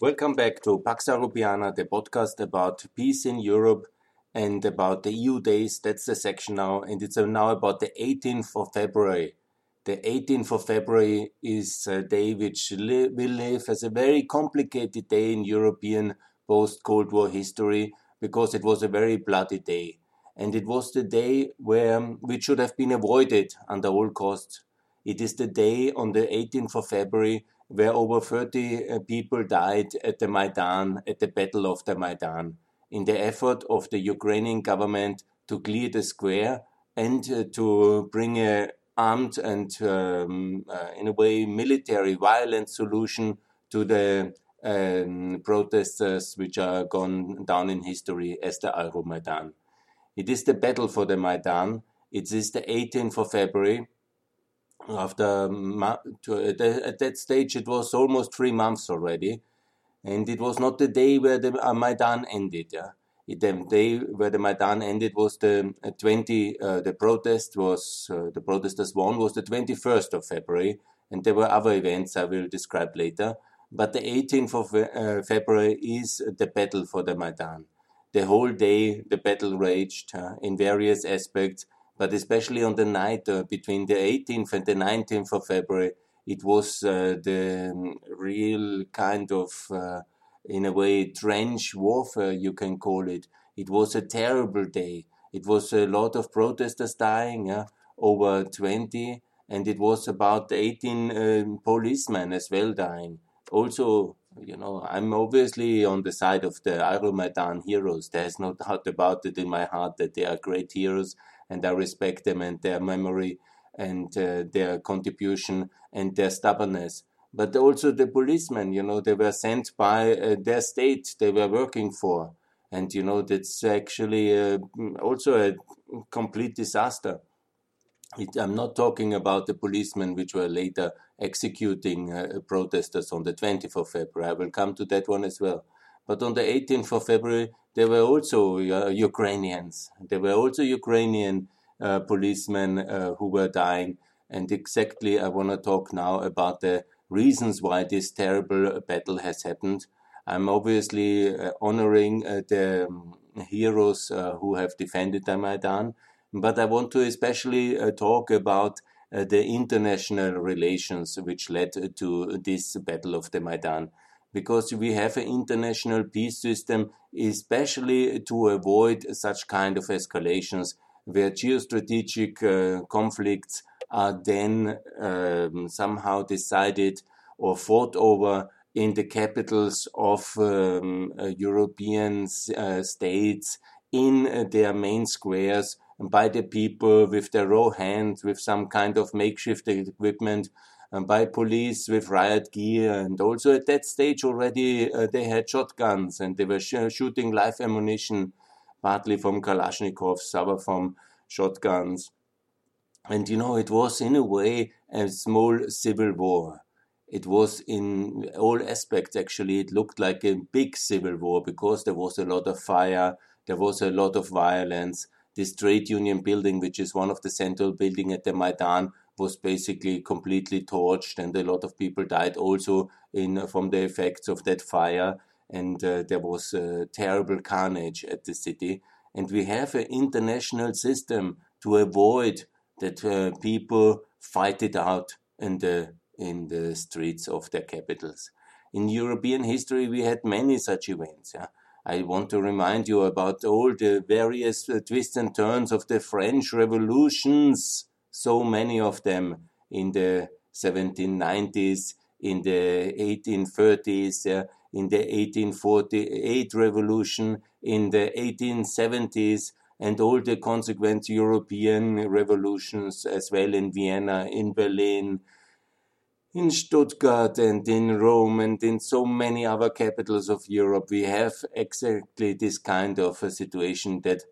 Welcome back to Pax Europiana, the podcast about peace in Europe and about the EU days. That's the section now, and it's now about the 18th of February. The 18th of February is a day which li will live as a very complicated day in European post Cold War history because it was a very bloody day. And it was the day where which should have been avoided under all costs. It is the day on the 18th of February where over 30 uh, people died at the Maidan, at the Battle of the Maidan, in the effort of the Ukrainian government to clear the square and uh, to bring a armed and, um, uh, in a way, military violent solution to the um, protesters which are gone down in history as the Euromaidan. It is the battle for the Maidan. It is the 18th of February after at that stage it was almost three months already and it was not the day where the uh, Maidan ended yeah. The day where the Maidan ended was the uh, 20 uh, the protest was uh, the protesters won was the 21st of February and there were other events I will describe later but the 18th of uh, February is the battle for the Maidan. The whole day the battle raged uh, in various aspects but especially on the night uh, between the 18th and the 19th of February, it was uh, the um, real kind of, uh, in a way, trench warfare, you can call it. It was a terrible day. It was a lot of protesters dying, yeah, over 20, and it was about 18 um, policemen as well dying. Also, you know, I'm obviously on the side of the Euromaidan heroes. There's no doubt about it in my heart that they are great heroes and I respect them and their memory and uh, their contribution and their stubbornness. But also the policemen, you know, they were sent by uh, their state they were working for. And, you know, that's actually uh, also a complete disaster. It, I'm not talking about the policemen which were later executing uh, protesters on the 20th of February. I will come to that one as well. But on the 18th of February, there were also uh, Ukrainians. There were also Ukrainian uh, policemen uh, who were dying. And exactly, I want to talk now about the reasons why this terrible battle has happened. I'm obviously uh, honoring uh, the um, heroes uh, who have defended the Maidan, but I want to especially talk about the international relations which led to this battle of the Maidan because we have an international peace system, especially to avoid such kind of escalations where geostrategic uh, conflicts are then um, somehow decided or fought over in the capitals of um, uh, European uh, states in uh, their main squares by the people with their raw hands, with some kind of makeshift equipment by police with riot gear. And also at that stage already uh, they had shotguns and they were sh shooting live ammunition, partly from Kalashnikovs, other from shotguns. And you know, it was in a way a small civil war. It was in all aspects actually, it looked like a big civil war because there was a lot of fire, there was a lot of violence. This trade union building, which is one of the central buildings at the Maidan, was basically completely torched, and a lot of people died also in from the effects of that fire. And uh, there was uh, terrible carnage at the city. And we have an international system to avoid that uh, people fight it out in the in the streets of their capitals. In European history, we had many such events. Yeah? I want to remind you about all the various uh, twists and turns of the French revolutions so many of them in the 1790s, in the 1830s, uh, in the 1848 revolution, in the 1870s, and all the consequent European revolutions as well in Vienna, in Berlin, in Stuttgart, and in Rome, and in so many other capitals of Europe. We have exactly this kind of a situation that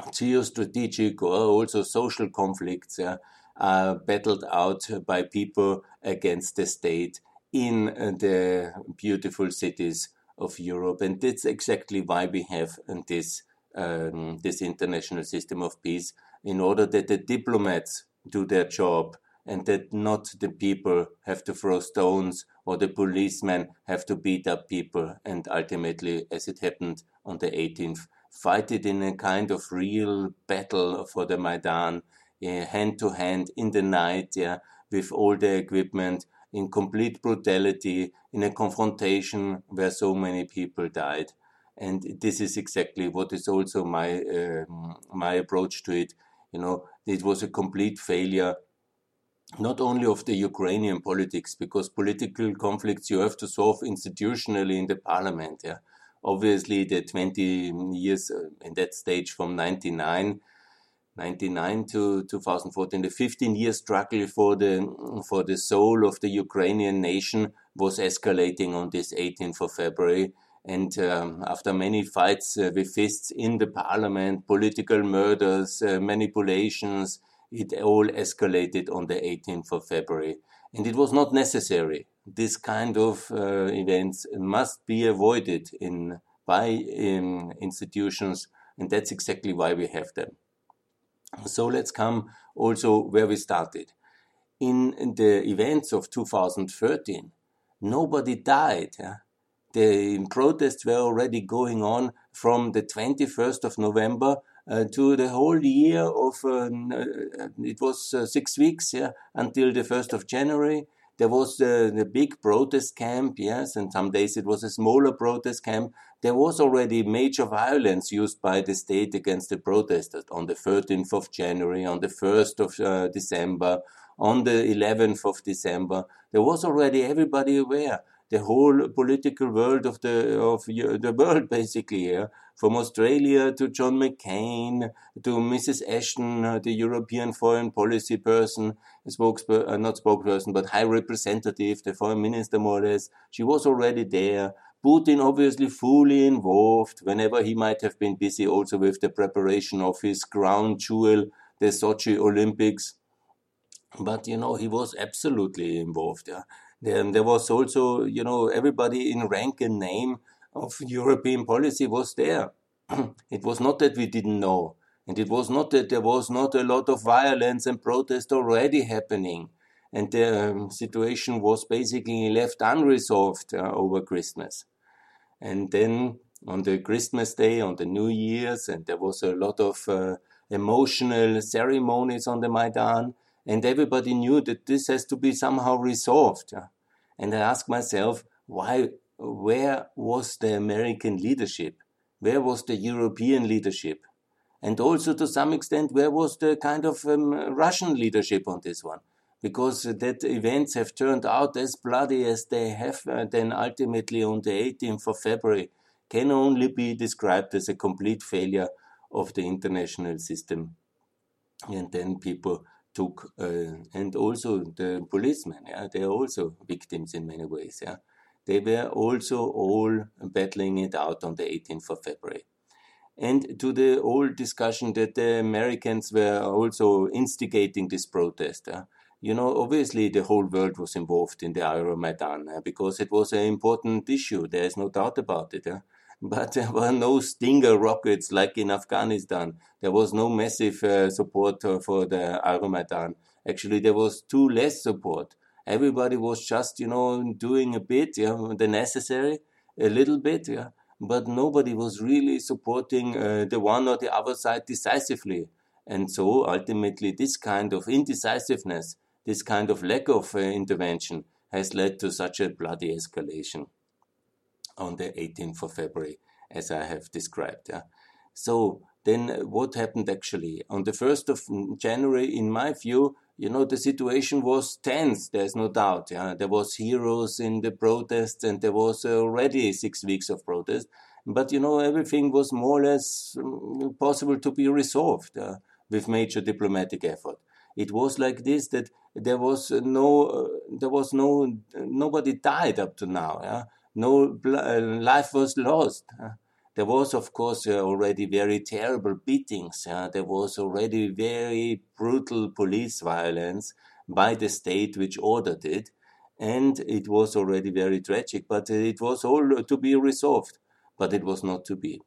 geostrategic or also social conflicts yeah, are battled out by people against the state in uh, the beautiful cities of Europe. And that's exactly why we have this, um, this international system of peace, in order that the diplomats do their job and that not the people have to throw stones or the policemen have to beat up people and ultimately, as it happened on the 18th, fight it in a kind of real battle for the Maidan, uh, hand to hand in the night, yeah, with all the equipment in complete brutality, in a confrontation where so many people died. And this is exactly what is also my uh, my approach to it. You know, it was a complete failure not only of the Ukrainian politics, because political conflicts you have to solve institutionally in the parliament. Yeah, obviously the 20 years uh, in that stage from 99 99 to 2014 the 15 year struggle for the for the soul of the Ukrainian nation was escalating on this 18th of February. And um, after many fights uh, with fists in the parliament political murders uh, manipulations it all escalated on the 18th of February and it was not necessary this kind of uh, events must be avoided in by um, institutions, and that's exactly why we have them. So let's come also where we started. In, in the events of 2013, nobody died. The protests were already going on from the 21st of November to the whole year of uh, uh it was uh, six weeks yeah, until the 1st of January there was the, big protest camp, yes, and some days it was a smaller protest camp. There was already major violence used by the state against the protesters on the 13th of January, on the 1st of uh, December, on the 11th of December. There was already everybody aware the whole political world of the of the world basically yeah? from Australia to John McCain to Mrs Ashton uh, the European foreign policy person spokesperson uh, not spokesperson but high representative the foreign minister more or less. She was already there. Putin obviously fully involved. Whenever he might have been busy also with the preparation of his crown jewel the Sochi Olympics. But you know he was absolutely involved yeah there, there was also, you know, everybody in rank and name of European policy was there. it was not that we didn't know. And it was not that there was not a lot of violence and protest already happening. And the um, situation was basically left unresolved uh, over Christmas. And then on the Christmas day, on the New Year's, and there was a lot of uh, emotional ceremonies on the Maidan, and everybody knew that this has to be somehow resolved. Uh, and I ask myself, why, where was the American leadership? Where was the European leadership? And also, to some extent, where was the kind of um, Russian leadership on this one? Because that events have turned out as bloody as they have, uh, then ultimately on the 18th of February can only be described as a complete failure of the international system. And then people took, uh, and also the policemen, yeah, they are also victims in many ways, yeah. They were also all battling it out on the 18th of February. And to the old discussion that the Americans were also instigating this protest, uh, you know, obviously the whole world was involved in the Euromaidan uh, because it was an important issue. There is no doubt about it. Uh but there were no Stinger rockets like in Afghanistan. There was no massive uh, support uh, for the Euromaidan. Actually, there was too less support. Everybody was just, you know, doing a bit, yeah, the necessary, a little bit, yeah, but nobody was really supporting uh, the one or the other side decisively. And so ultimately, this kind of indecisiveness, this kind of lack of uh, intervention has led to such a bloody escalation on the 18th of February, as I have described. Yeah. So then what happened actually? On the 1st of January, in my view, you know, the situation was tense, there's no doubt. Yeah. There was heroes in the protests and there was already six weeks of protest. But, you know, everything was more or less mm, possible to be resolved uh, with major diplomatic effort. It was like this that there was no, uh, there was no, nobody died up to now. Yeah no uh, life was lost. There was, of course, uh, already very terrible beatings. There was already very brutal police violence by the state which ordered it. And it was already very tragic, but it was all to be resolved. But it was not to be.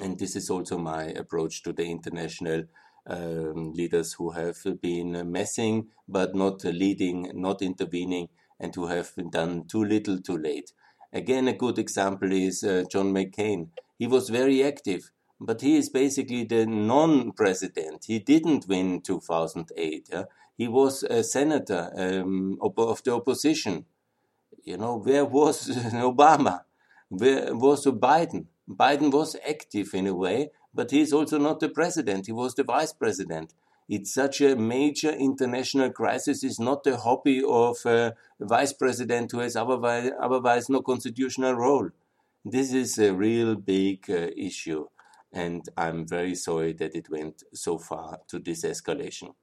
And this is also my approach to the international um, leaders who have been messing but not leading, not intervening and to have been done too little too late. Again, a good example is uh, John McCain. He was very active, but he is basically the non-president. He didn't win 2008. Yeah? He was a senator um, of the opposition. You know, where was Obama? Where was Biden? Biden was active in a way, but he is also not the president. He was the vice president. It's such a major international crisis. It's not the hobby of a vice president who has otherwise, otherwise no constitutional role. This is a real big uh, issue, and I'm very sorry that it went so far to this escalation.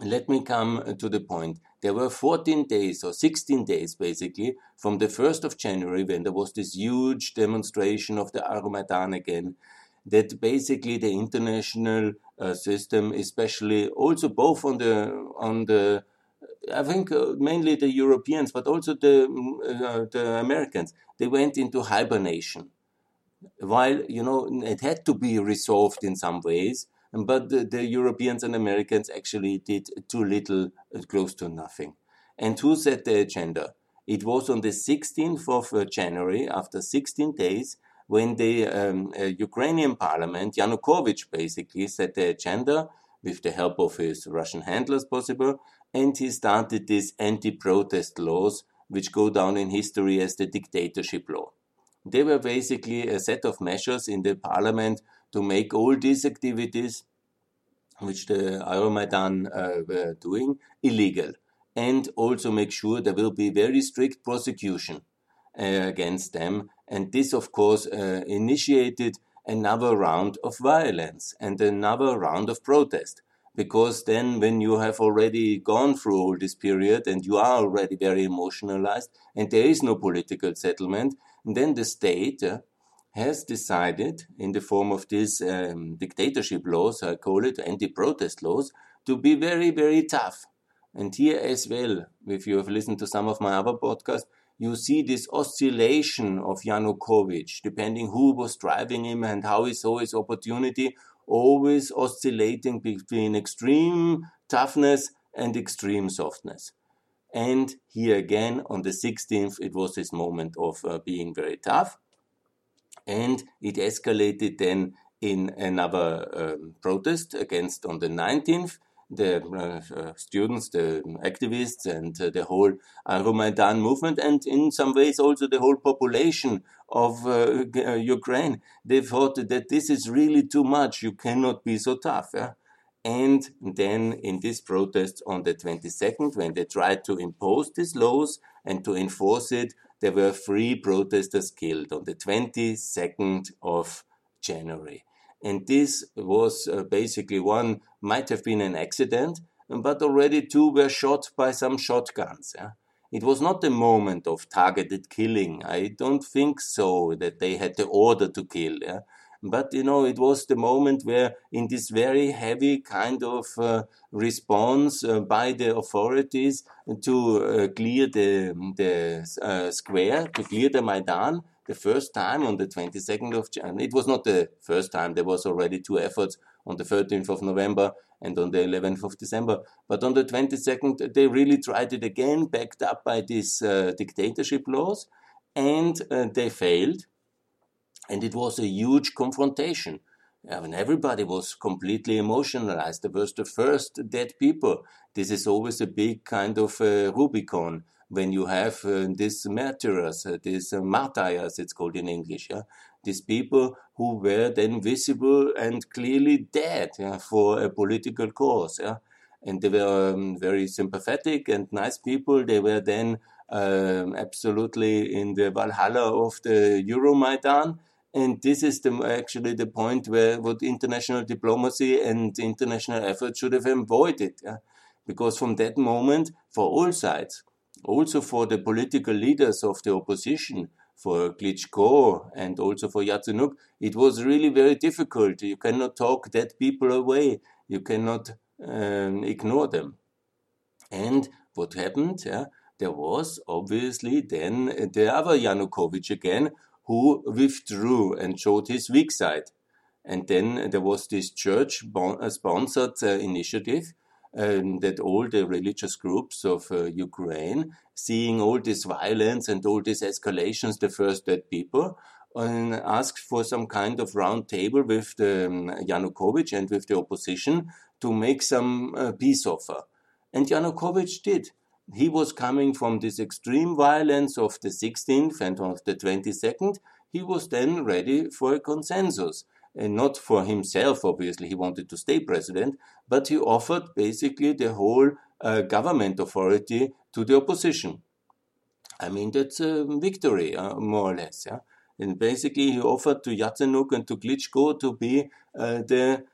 Let me come to the point. There were 14 days or 16 days basically from the 1st of January when there was this huge demonstration of the Euromaidan again that basically the international uh, system, especially also both on the on the I think uh, mainly the Europeans, but also the uh, the Americans, they went into hibernation. While you know it had to be resolved in some ways, but the, the, Europeans and Americans actually did too little, uh, close to nothing. And who set the agenda? It was on the 16th of uh, January, after 16 days, when the um, uh, Ukrainian parliament, Yanukovych basically set the agenda with the help of his Russian handlers possible, and he started these anti-protest laws, which go down in history as the dictatorship law. They were basically a set of measures in the parliament to make all these activities, which the Euromaidan uh, were doing, illegal, and also make sure there will be very strict prosecution uh, against them. And this, of course, uh, initiated another round of violence and another round of protest. Because then, when you have already gone through all this period and you are already very emotionalized and there is no political settlement, then the state uh, has decided, in the form of these um, dictatorship laws, I call it anti-protest laws, to be very, very tough. And here as well, if you have listened to some of my other podcasts, you see this oscillation of Yanukovych, depending who was driving him and how he saw his opportunity, always oscillating between extreme toughness and extreme softness. And here again, on the 16th, it was this moment of uh, being very tough and it escalated then in another um, protest against on the 19th the uh, students, the activists, and uh, the whole Euromaidan movement, and in some ways also the whole population of uh, Ukraine. They thought that this is really too much. You cannot be so tough. Yeah? And then in this protest on the 22nd, when they tried to impose these laws and to enforce it, there were three protesters killed on the 22nd of January. And this was uh, basically one might have been an accident, but already two were shot by some shotguns. Yeah? It was not a moment of targeted killing. I don't think so that they had the order to kill. Yeah? But you know, it was the moment where, in this very heavy kind of uh, response uh, by the authorities to uh, clear the the uh, square, to clear the Maidan, the first time on the 22nd of January. It was not the first time. There was already two efforts on the 13th of November and on the 11th of December. But on the 22nd, they really tried it again, backed up by these uh, dictatorship laws, and uh, they failed and it was a huge confrontation. I mean, everybody was completely emotionalized. There was the first dead people. This is always a big kind of uh, Rubicon when you have uh, these martyrs, uh, these uh, martyrs, it's called in English. Yeah? These people who were then visible and clearly dead yeah, for a political cause. Yeah? And they were um, very sympathetic and nice people. They were then um, absolutely in the Valhalla of the Euromaidan and this is the, actually the point where what international diplomacy and international effort should have avoided. Yeah? Because from that moment, for all sides, also for the political leaders of the opposition, for Klitschko and also for Yatsenyuk, it was really very difficult. You cannot talk dead people away. You cannot um, ignore them. And what happened? Yeah, there was obviously then the other Yanukovych again, who withdrew and showed his weak side. And then there was this church uh, sponsored uh, initiative um, that all the religious groups of uh, Ukraine, seeing all this violence and all these escalations, the first dead people, and asked for some kind of round table with the um, Yanukovych and with the opposition to make some uh, peace offer. And Yanukovych did. He was coming from this extreme violence of the 16th and of the 22nd. He was then ready for a consensus. And not for himself, obviously, he wanted to stay president, but he offered basically the whole uh, government authority to the opposition. I mean, that's a victory, uh, more or less. Yeah? And basically, he offered to Yatsenyuk and to Klitschko to be uh, the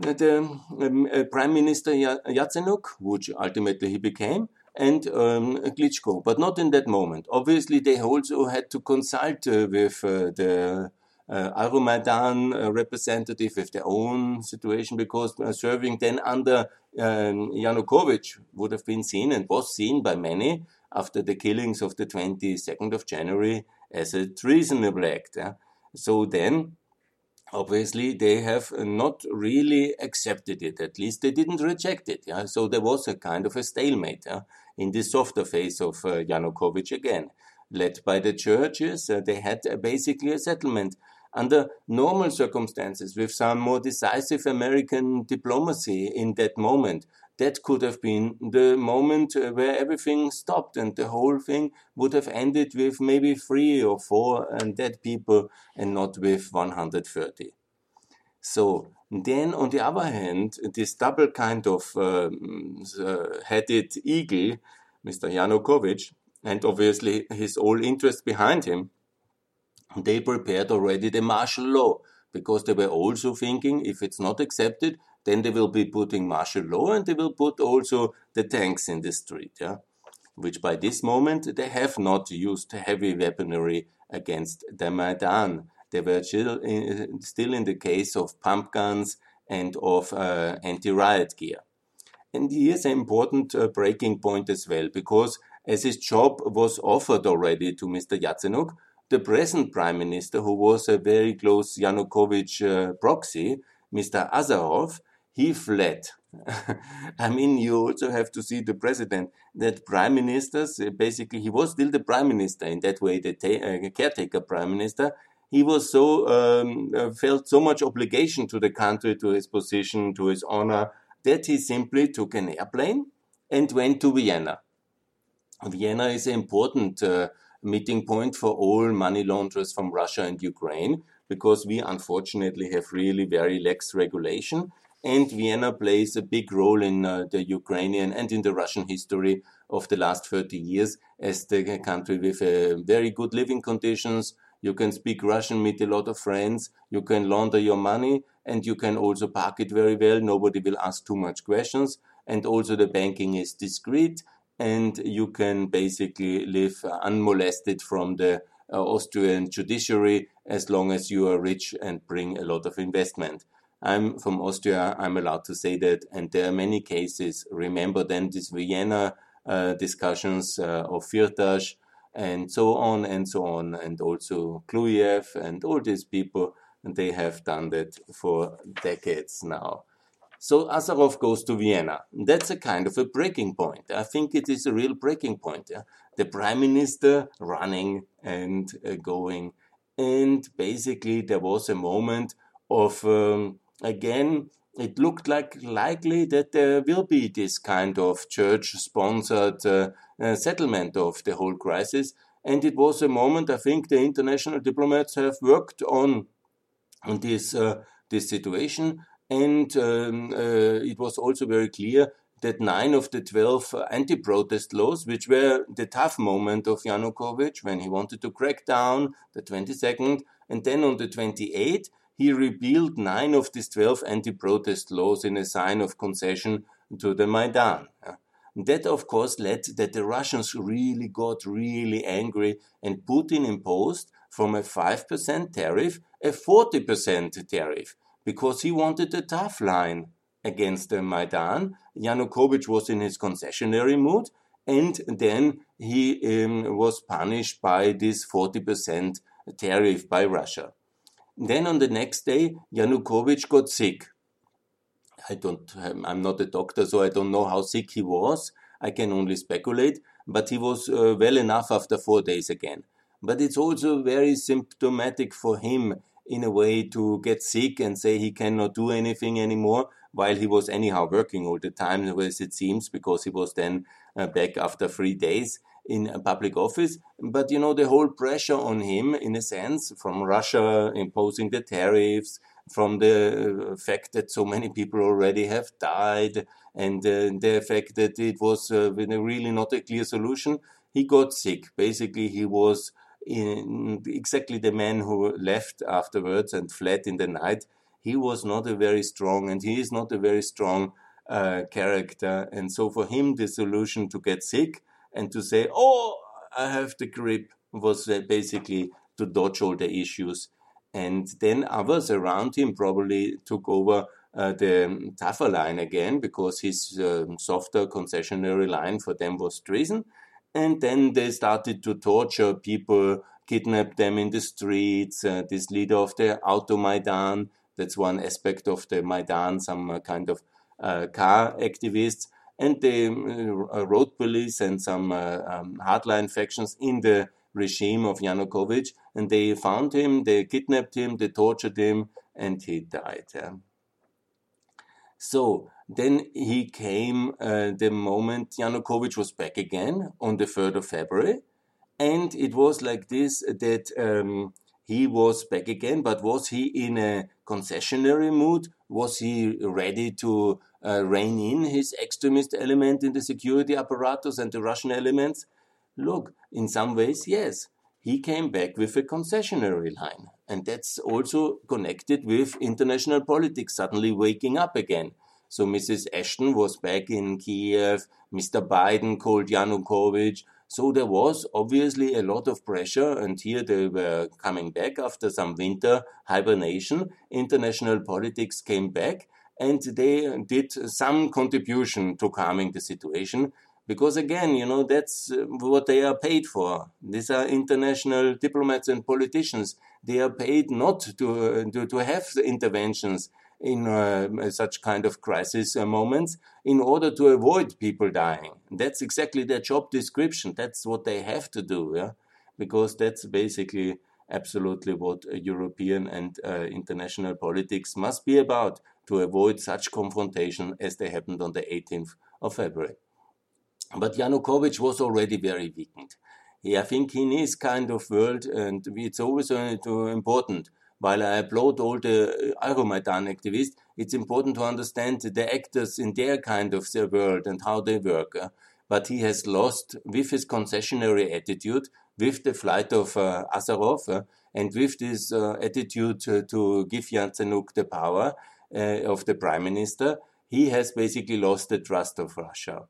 the um, uh, Prime Minister Yatsenyuk, which ultimately he became, and um, Klitschko, but not in that moment. Obviously, they also had to consult uh, with uh, the uh, uh, representative with their own situation because uh, serving then under um, Yanukovych would have been seen and was seen by many after the killings of the 22nd of January as a treasonable act. Yeah? So then, obviously, they have not really accepted it. At least they didn't reject it. Yeah? So there was a kind of a stalemate yeah? in the softer phase of uh, Yanukovych again. Led by the churches, uh, they had uh, basically a settlement under normal circumstances with some more decisive American diplomacy in that moment that could have been the moment uh, where everything stopped and the whole thing would have ended with maybe three or four dead people and not with 130. So then, on the other hand, this double kind of um, uh, headed eagle, Mr. Yanukovych, and obviously his whole interest behind him, they prepared already the martial law because they were also thinking if it's not accepted, then they will be putting martial law and they will put also the tanks in the street, yeah? which by this moment they have not used heavy weaponry against the Maidan. They were still in, the case of pump guns and of uh, anti-riot gear. And here's an important uh, breaking point as well, because as his job was offered already to Mr. Yatsenyuk, the present prime minister, who was a very close Yanukovych uh, proxy, Mr. Azarov, he fled. I mean, you also have to see the president that prime ministers, uh, basically, he was still the prime minister in that way, the uh, caretaker prime minister. He was so, um, uh, felt so much obligation to the country, to his position, to his honor, that he simply took an airplane and went to Vienna. Vienna is an important uh, meeting point for all money launderers from Russia and Ukraine because we unfortunately have really very lax regulation and Vienna plays a big role in uh, the Ukrainian and in the Russian history of the last 30 years as the country with uh, very good living conditions. You can speak Russian, meet a lot of friends, you can launder your money, and you can also park it very well. Nobody will ask too much questions. And also the banking is discreet, and you can basically live unmolested from the uh, Austrian judiciary as long as you are rich and bring a lot of investment. I'm from Austria, I'm allowed to say that. And there are many cases. Remember then these Vienna uh, discussions uh, of Firtash and so on and so on, and also Kluyev and all these people, and they have done that for decades now. So Azarov goes to Vienna. That's a kind of a breaking point. I think it is a real breaking point. Yeah? The prime minister running and uh, going. And basically, there was a moment of um, again, it looked like likely that there will be this kind of church-sponsored uh, uh, settlement of the whole crisis. And it was a moment I think the international diplomats have worked on, on this uh, this situation, and um, uh, it was also very clear that nine of the 12 anti-protest laws, which were the tough moment of Yanukovych when he wanted to crack down the 22nd, and then on the 28th, he repealed nine of these 12 anti-protest laws in a sign of concession to the Maidan. That, of course, led that the Russians really got really angry, and Putin imposed from a 5% tariff a 40% tariff because he wanted a tough line against the Maidan. Yanukovych was in his concessionary mood, and then he um, was punished by this 40% tariff by Russia. Then on the next day, Yanukovych got sick. I don't, I'm not a doctor, so I don't know how sick he was. I can only speculate, but he was uh, well enough after four days again. But it's also very symptomatic for him in a way to get sick and say he cannot do anything anymore while he was anyhow working all the time, as it seems, because he was then uh, back after three days in a public office. But you know, the whole pressure on him, in a sense, from Russia imposing the tariffs, from the uh, fact that so many people already have died, and uh, the fact that it was uh, really not a clear solution, he got sick. Basically, he was in exactly the man who left afterwards and fled in the night. He was not a very strong, and he is not a very strong uh, character. And so, for him, the solution to get sick and to say, "Oh, I have the grip," was uh, basically to dodge all the issues. And then others around him probably took over uh, the tougher line again because his uh, softer concessionary line for them was treason. And then they started to torture people, kidnap them in the streets. Uh, this leader of the Auto Maidan, that's one aspect of the Maidan, some uh, kind of uh, car activists, and the uh, road police and some uh, um, hardline factions in the regime of Yanukovych. And they found him, they kidnapped him, they tortured him, and he died. Yeah. So then he came uh, the moment Yanukovych was back again on the 3rd of February. And it was like this that um, he was back again, but was he in a concessionary mood? Was he ready to uh, rein in his extremist element in the security apparatus and the Russian elements? Look, in some ways, yes. He came back with a concessionary line. And that's also connected with international politics suddenly waking up again. So Mrs. Ashton was back in Kiev. Mr. Biden called Yanukovych. So there was obviously a lot of pressure, and here they were coming back after some winter hibernation. International politics came back, and they did some contribution to calming the situation. Because again, you know, that's uh, what they are paid for. These are international diplomats and politicians. They are paid not to, uh, to, to have interventions in uh, such kind of crisis uh, moments in order to avoid people dying. That's exactly their job description. That's what they have to do, yeah? because that's basically absolutely what European and uh, international politics must be about to avoid such confrontation as they happened on the 18th of February. But Yanukovych was already very weakened. Yeah, I think in his kind of world, and it's always uh, important while I applaud all the Euromaidan activists, it's important to understand the actors in their kind of their world and how they work. Uh, but he has lost with his concessionary attitude, with the flight of uh, and with this attitude to, give Yatsenyuk the power of the prime minister, he has basically lost the trust of Russia.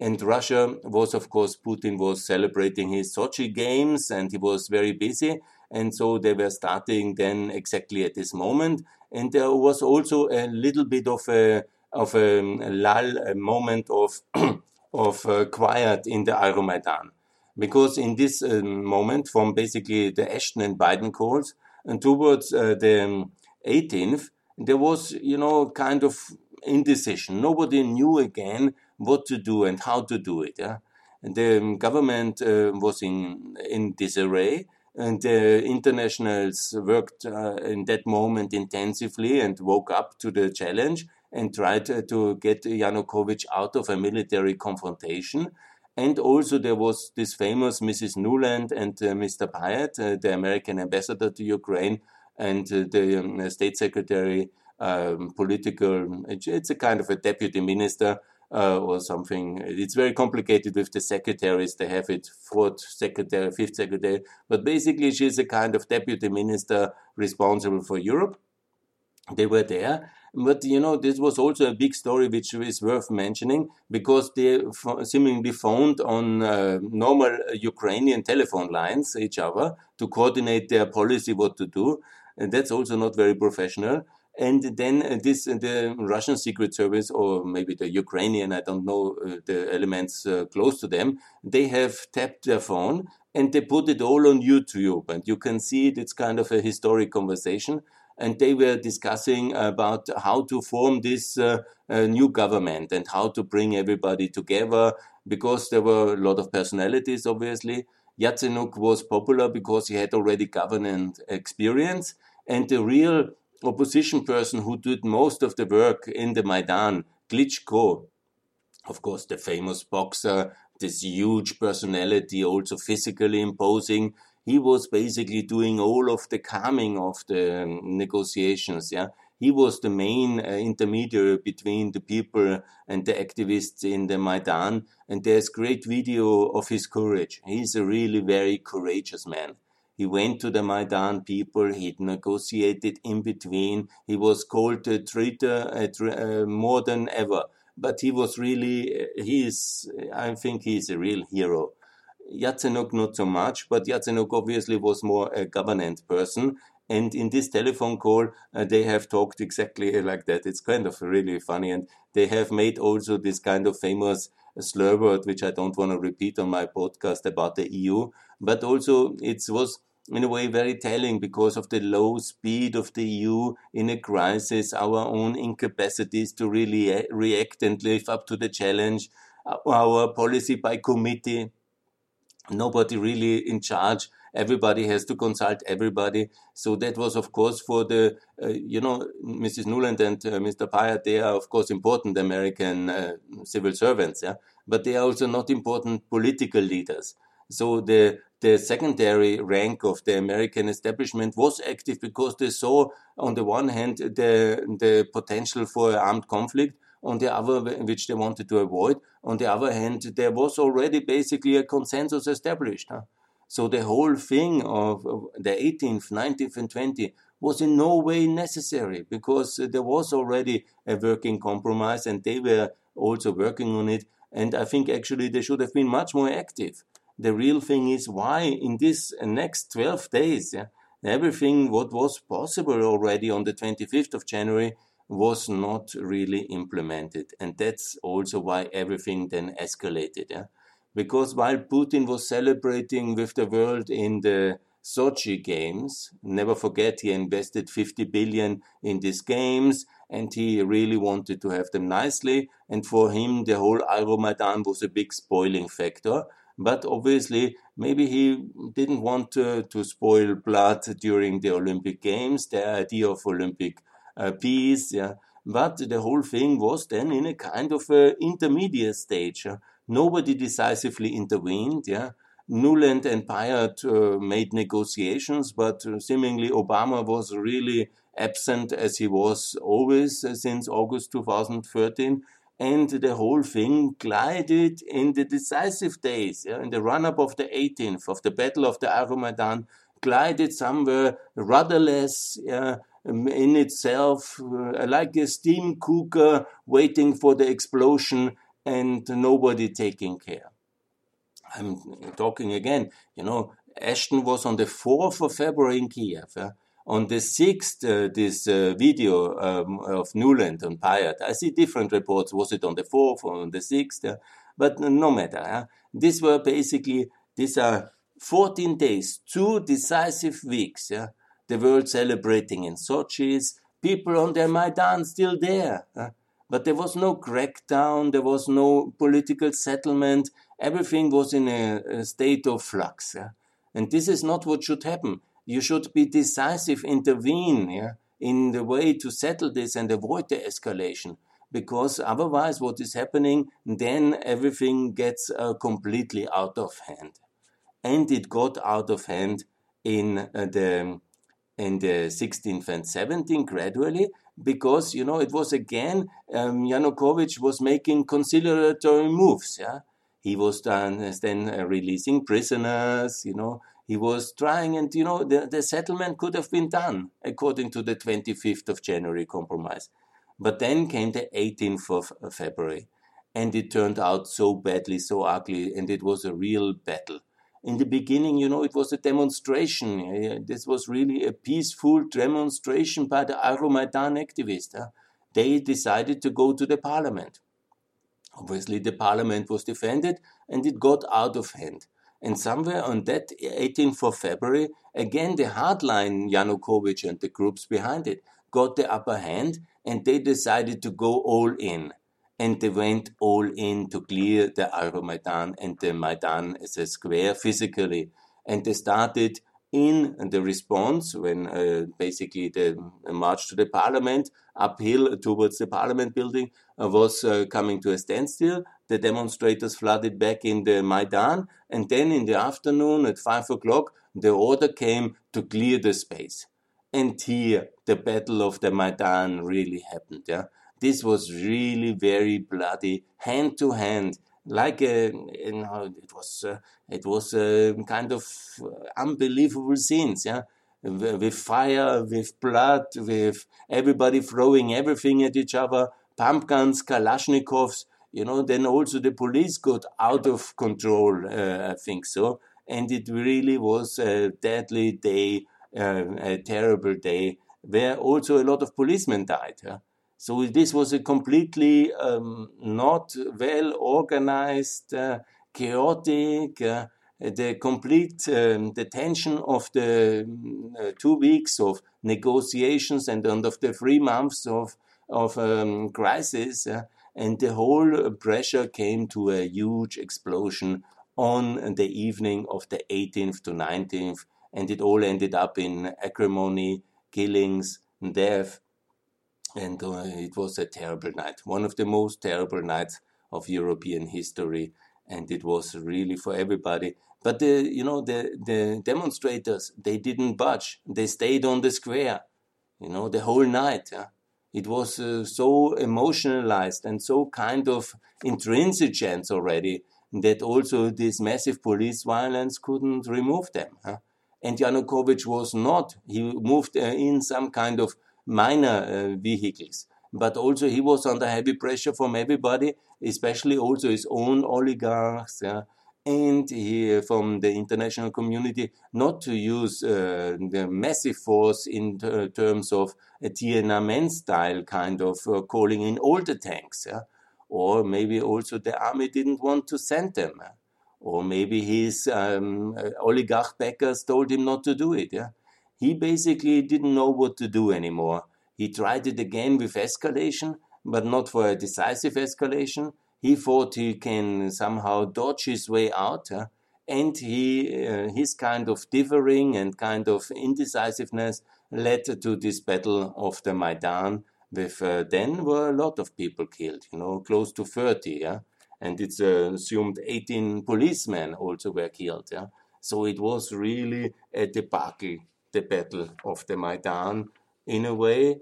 And Russia was, of course, Putin was celebrating his Sochi games and he was very busy. And so they were starting then exactly at this moment. And there was also a little bit of a, of a lull, a moment of, of uh, quiet in the Euromaidan. Because in this uh, moment, from basically the Ashton and Biden calls and towards uh, the 18th, there was, you know, kind of indecision. Nobody knew again what to do and how to do it. Yeah? The government uh, was in, in disarray and the internationals worked uh, in that moment intensively and woke up to the challenge and tried uh, to get Yanukovych out of a military confrontation. And also there was this famous Mrs. Nuland and uh, Mr. Pyatt, uh, the American ambassador to Ukraine, and uh, the um, state secretary, um, political, it's a kind of a deputy minister uh, or something. It's very complicated with the secretaries. They have it fourth secretary, fifth secretary, but basically she's a kind of deputy minister responsible for Europe. They were there. But you know, this was also a big story which is worth mentioning because they seemingly phoned on uh, normal Ukrainian telephone lines each other to coordinate their policy what to do. And that's also not very professional. And then uh, this uh, the Russian Secret Service or maybe the Ukrainian, I don't know uh, the elements close to them, they have tapped their phone and they put it all on YouTube. And you can see it, it's kind of a historic conversation. and they were discussing about how to form this uh, uh, new government and how to bring everybody together because there were a lot of personalities, obviously. Yatsenyuk was popular because he had already government experience, and the real opposition person who did most of the work in the Maidan, Klitschko, of course, the famous boxer, this huge personality, also physically imposing, he was basically doing all of the calming of the negotiations. Yeah, he was the main uh, intermediary between the people and the activists in the Maidan. And there's great video of his courage. He's a really very courageous man. He went to the Maidan people. He negotiated in between. He was called a traitor uh, uh, more than ever. But he was really, uh, he is, I think he's a real hero. Yatsenyuk not so much, but Yatsenyuk obviously was more a government person. And in this telephone call, uh, they have talked exactly like that. It's kind of really funny. And they have made also this kind of famous slur word, which I don't want to repeat on my podcast about the EU. But also, it was in a way very telling because of the low speed of the EU in a crisis, our own incapacities to really react and live up to the challenge, our policy by committee. Nobody really in charge. Everybody has to consult everybody. So that was of course for the uh, you know mrs nuland and uh, mr Pyatt they are of course important american uh, civil servants yeah? But they are also not important political leaders. So the the secondary rank of the American establishment was active because they saw, on the one hand, the the potential for armed conflict, on the other, which they wanted to avoid. On the other hand, there was already basically a consensus established. Huh? So the whole thing of, of the 18th, 19th, and 20th was in no way necessary because there was already a working compromise and they were also working on it. And I think actually they should have been much more active. The real thing is why in this next 12 days, yeah, everything what was possible already on the 25th of January was not really implemented. And that's also why everything then escalated. Yeah? Because while Putin was celebrating with the world in the Sochi games, never forget he invested 50 billion in these games and he really wanted to have them nicely. And for him, the whole Euromaidan was a big spoiling factor. But obviously, maybe he didn't want to, to spoil blood during the Olympic Games. The idea of Olympic uh, peace. Yeah. But the whole thing was then in a kind of a intermediate stage. Nobody decisively intervened. Yeah. Nuland and Pyatt uh, made negotiations, but uh, seemingly Obama was really absent as he was always uh, since August 2013. And the whole thing glided in the decisive days, yeah, in the run up of the 18th, of the Battle of the Euromaidan, glided somewhere rudderless, yeah, in itself, uh, like a steam cooker waiting for the explosion and nobody taking care. I'm talking again, you know, Ashton was on the 4th of February in Kiev. On the 6th, uh, this uh, video um, of Nuland and Pyatt, I see different reports. Was it on the 4th or on the 6th? But no matter. These were basically, these are 14 days, two decisive weeks. The world celebrating in Sochi's, people on the Maidan still there. But there was no crackdown, there was no political settlement, everything was in a, a state of flux. And this is not what should happen. You should be decisive, intervene yeah, in the way to settle this and avoid the escalation. Because otherwise, what is happening, then everything gets uh, completely out of hand. And it got out of hand in uh, the in the 16th and 17th gradually because you know it was again um, Yanukovych was making conciliatory moves. Yeah, he was done, then uh, releasing prisoners. You know, he was trying, and you know the, the settlement could have been done according to the 25th of January compromise. But then came the 18th of uh, February, and it turned out so badly, so ugly, and it was a real battle in the beginning, you know, it was a demonstration. Uh, this was really a peaceful demonstration by the Euromaidan activists. They decided to go to the parliament. Obviously, the parliament was defended and it got out of hand. And somewhere on that 18th of February, again the hardline Yanukovych and the groups behind it got the upper hand and they decided to go all in. And they went all in to clear the Euromaidan and the Maidan as a square physically. And they started in the response when uh, basically the march to the parliament uphill towards the parliament building uh, was uh, coming to a standstill. The demonstrators flooded back in the Maidan, and then in the afternoon at five o'clock, the order came to clear the space. And here, the Battle of the Maidan really happened. Yeah, this was really very bloody, hand to hand like a, you know, it was uh, it was a kind of unbelievable scenes, yeah, with fire, with blood, with everybody throwing everything at each other, pump guns, Kalashnikovs, you know. Then also the police got out of control, uh, I think so, and it really was a deadly day, uh, a terrible day, where also a lot of policemen died. Yeah? So this was a completely um, not well organized, uh, chaotic, uh, the complete um, the tension of the uh, two weeks of negotiations and, and of the three months of of um, crisis, uh, and the whole pressure came to a huge explosion on the evening of the 18th to 19th, and it all ended up in acrimony, killings, and death, and uh, it was a terrible night, one of the most terrible nights of European history, and it was really for everybody. But the you know the the demonstrators they didn't budge; they stayed on the square, you know, the whole night. Yeah? It was uh, so emotionalized and so kind of intransigent already that also this massive police violence couldn't remove them. Huh? And Yanukovych was not. He moved uh, in some kind of minor uh, vehicles. But also he was under heavy pressure from everybody, especially also his own oligarchs. Yeah, and he, from the international community not to use uh, the massive force in ter terms of a Tiananmen style kind of uh, calling in all the tanks. Yeah? Or maybe also the army didn't want to send them. Or maybe his um, uh, oligarch backers told him not to do it. Yeah? He basically didn't know what to do anymore. He tried it again with escalation, but not for a decisive escalation. He thought he can somehow dodge his way out, and he, uh, his kind of differing and kind of indecisiveness led to this battle of the Maidan. With uh, then were a lot of people killed, you know, close to 30, yeah, and it's uh, assumed 18 policemen also were killed, yeah. So it was really a debacle the battle of the Maidan. In a way,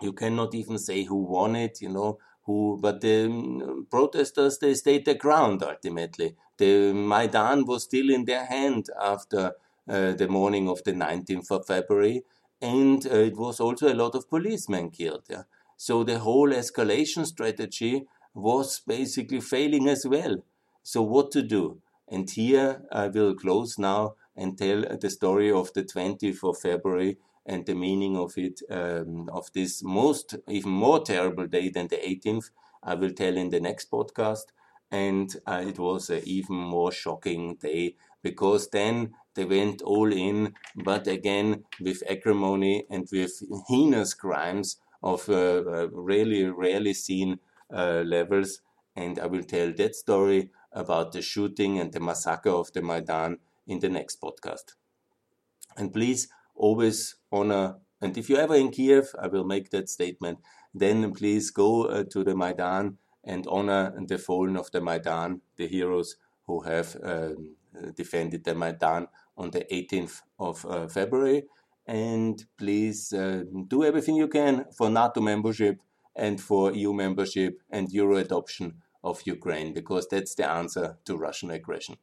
you cannot even say who won it, you know, who, but the um, protesters, they stayed their ground ultimately. The Maidan was still in their hand after uh, the morning of the 19th of February, and uh, it was also a lot of policemen killed. Yeah? So the whole escalation strategy was basically failing as well. So what to do? And here I will close now and tell the story of the 20th of February and the meaning of it, um, of this most, even more terrible day than the 18th, I will tell in the next podcast. And uh, it was an even more shocking day because then they went all in, but again with acrimony and with heinous crimes of uh, uh, really rarely seen uh, levels. And I will tell that story about the shooting and the massacre of the Maidan in the next podcast. And please always honor, and if you're ever in Kiev, I will make that statement, then please go uh, to the Maidan and honor the fallen of the Maidan, the heroes who have um, defended the Maidan on the 18th of uh, February. And please uh, do everything you can for NATO membership and for EU membership and Euro adoption of Ukraine, because that's the answer to Russian aggression.